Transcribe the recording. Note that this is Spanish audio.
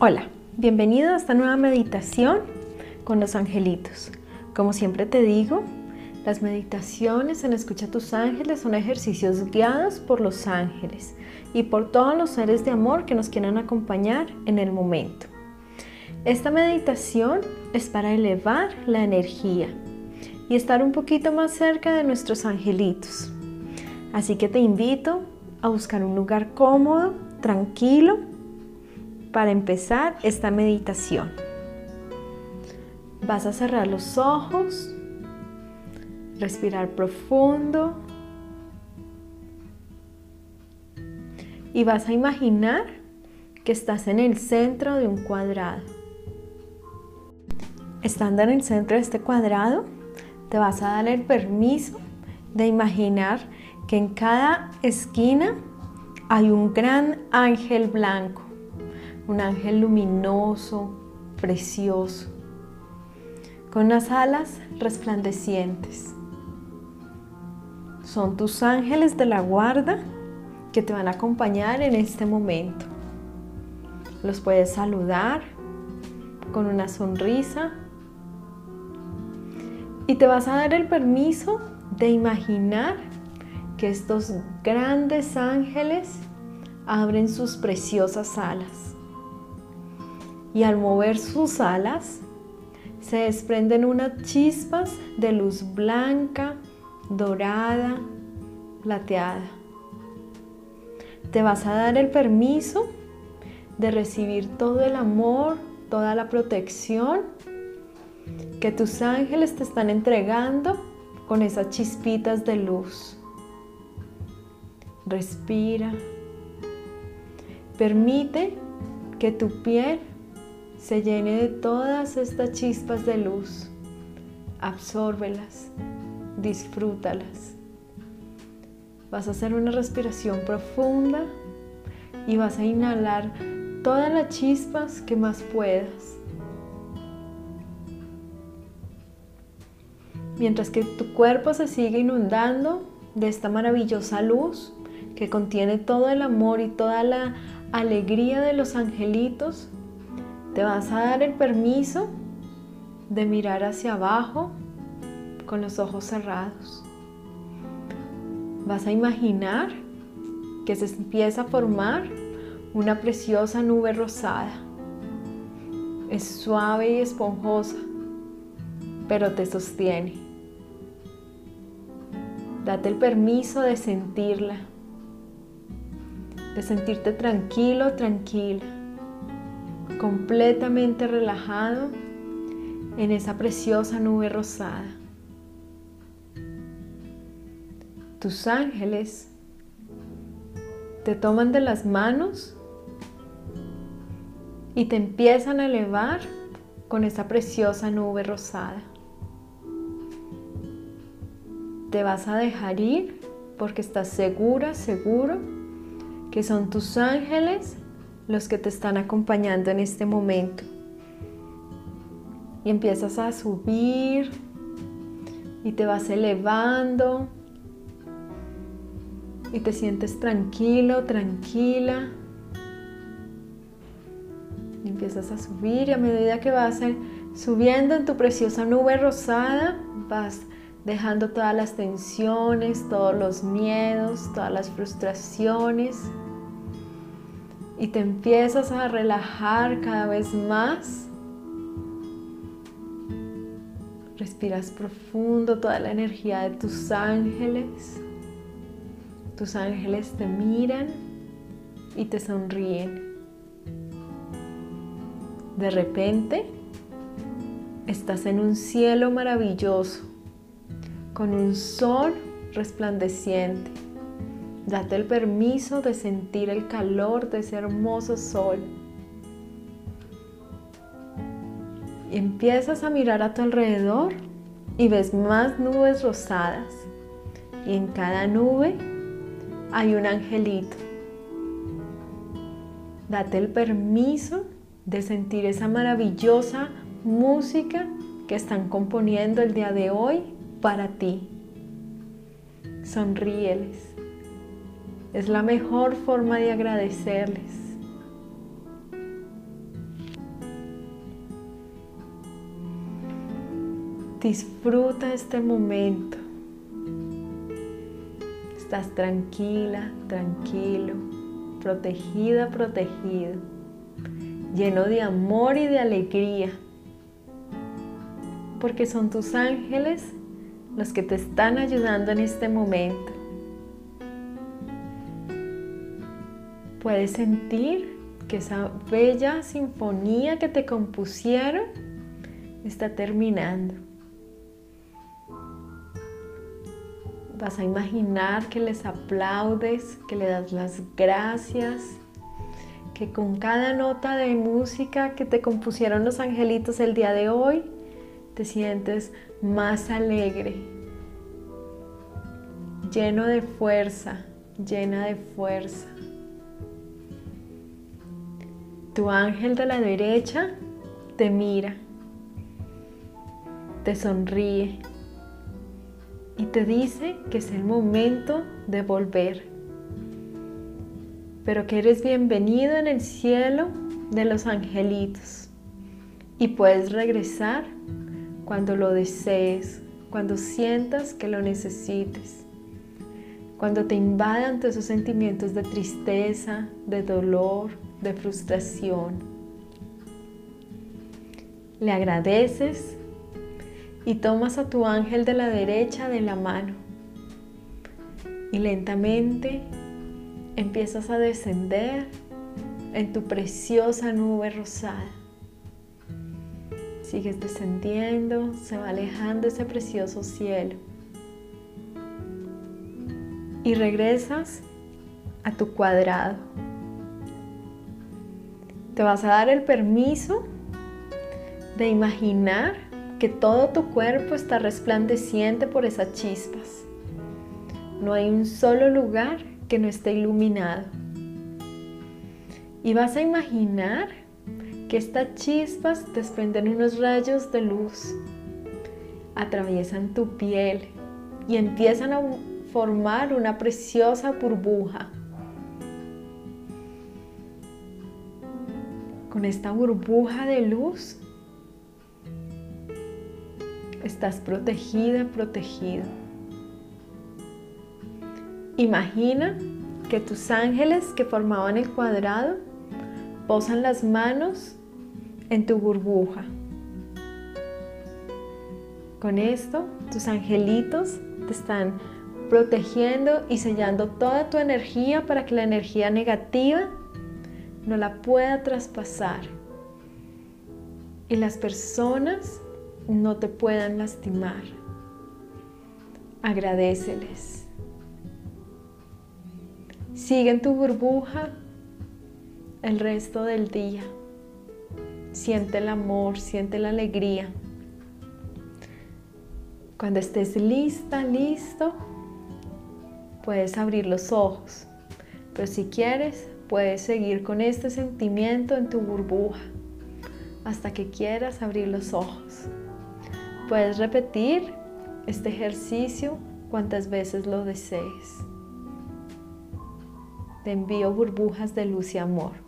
Hola, bienvenido a esta nueva meditación con los angelitos. Como siempre te digo, las meditaciones en Escucha a tus ángeles son ejercicios guiados por los ángeles y por todos los seres de amor que nos quieran acompañar en el momento. Esta meditación es para elevar la energía y estar un poquito más cerca de nuestros angelitos. Así que te invito a buscar un lugar cómodo, tranquilo, para empezar esta meditación. Vas a cerrar los ojos, respirar profundo y vas a imaginar que estás en el centro de un cuadrado. Estando en el centro de este cuadrado, te vas a dar el permiso de imaginar que en cada esquina hay un gran ángel blanco un ángel luminoso, precioso, con unas alas resplandecientes. Son tus ángeles de la guarda que te van a acompañar en este momento. Los puedes saludar con una sonrisa y te vas a dar el permiso de imaginar que estos grandes ángeles abren sus preciosas alas y al mover sus alas se desprenden unas chispas de luz blanca, dorada, plateada. Te vas a dar el permiso de recibir todo el amor, toda la protección que tus ángeles te están entregando con esas chispitas de luz. Respira. Permite que tu piel se llene de todas estas chispas de luz. Absórbelas, disfrútalas. Vas a hacer una respiración profunda y vas a inhalar todas las chispas que más puedas. Mientras que tu cuerpo se sigue inundando de esta maravillosa luz que contiene todo el amor y toda la alegría de los angelitos, te vas a dar el permiso de mirar hacia abajo con los ojos cerrados. Vas a imaginar que se empieza a formar una preciosa nube rosada. Es suave y esponjosa, pero te sostiene. Date el permiso de sentirla, de sentirte tranquilo, tranquila completamente relajado en esa preciosa nube rosada. Tus ángeles te toman de las manos y te empiezan a elevar con esa preciosa nube rosada. Te vas a dejar ir porque estás segura, seguro que son tus ángeles los que te están acompañando en este momento. Y empiezas a subir y te vas elevando y te sientes tranquilo, tranquila. Y empiezas a subir y a medida que vas subiendo en tu preciosa nube rosada, vas dejando todas las tensiones, todos los miedos, todas las frustraciones y te empiezas a relajar cada vez más. Respiras profundo toda la energía de tus ángeles. Tus ángeles te miran y te sonríen. De repente, estás en un cielo maravilloso, con un sol resplandeciente Date el permiso de sentir el calor de ese hermoso sol. Y empiezas a mirar a tu alrededor y ves más nubes rosadas. Y en cada nube hay un angelito. Date el permiso de sentir esa maravillosa música que están componiendo el día de hoy para ti. Sonríeles. Es la mejor forma de agradecerles. Disfruta este momento. Estás tranquila, tranquilo, protegida, protegido, lleno de amor y de alegría, porque son tus ángeles los que te están ayudando en este momento. Puedes sentir que esa bella sinfonía que te compusieron está terminando. Vas a imaginar que les aplaudes, que le das las gracias, que con cada nota de música que te compusieron los angelitos el día de hoy, te sientes más alegre, lleno de fuerza, llena de fuerza. Tu ángel de la derecha te mira, te sonríe y te dice que es el momento de volver, pero que eres bienvenido en el cielo de los angelitos y puedes regresar cuando lo desees, cuando sientas que lo necesites, cuando te invadan todos esos sentimientos de tristeza, de dolor, de frustración. Le agradeces y tomas a tu ángel de la derecha de la mano y lentamente empiezas a descender en tu preciosa nube rosada. Sigues descendiendo, se va alejando ese precioso cielo. Y regresas a tu cuadrado. Te vas a dar el permiso de imaginar que todo tu cuerpo está resplandeciente por esas chispas. No hay un solo lugar que no esté iluminado. Y vas a imaginar que estas chispas desprenden unos rayos de luz, atraviesan tu piel y empiezan a formar una preciosa burbuja. Con esta burbuja de luz estás protegida, protegido. Imagina que tus ángeles que formaban el cuadrado posan las manos en tu burbuja. Con esto, tus angelitos te están protegiendo y sellando toda tu energía para que la energía negativa no la pueda traspasar. Y las personas no te puedan lastimar. Agradeceles. Sigue en tu burbuja el resto del día. Siente el amor, siente la alegría. Cuando estés lista, listo, puedes abrir los ojos. Pero si quieres, puedes seguir con este sentimiento en tu burbuja hasta que quieras abrir los ojos. Puedes repetir este ejercicio cuantas veces lo desees. Te envío burbujas de luz y amor.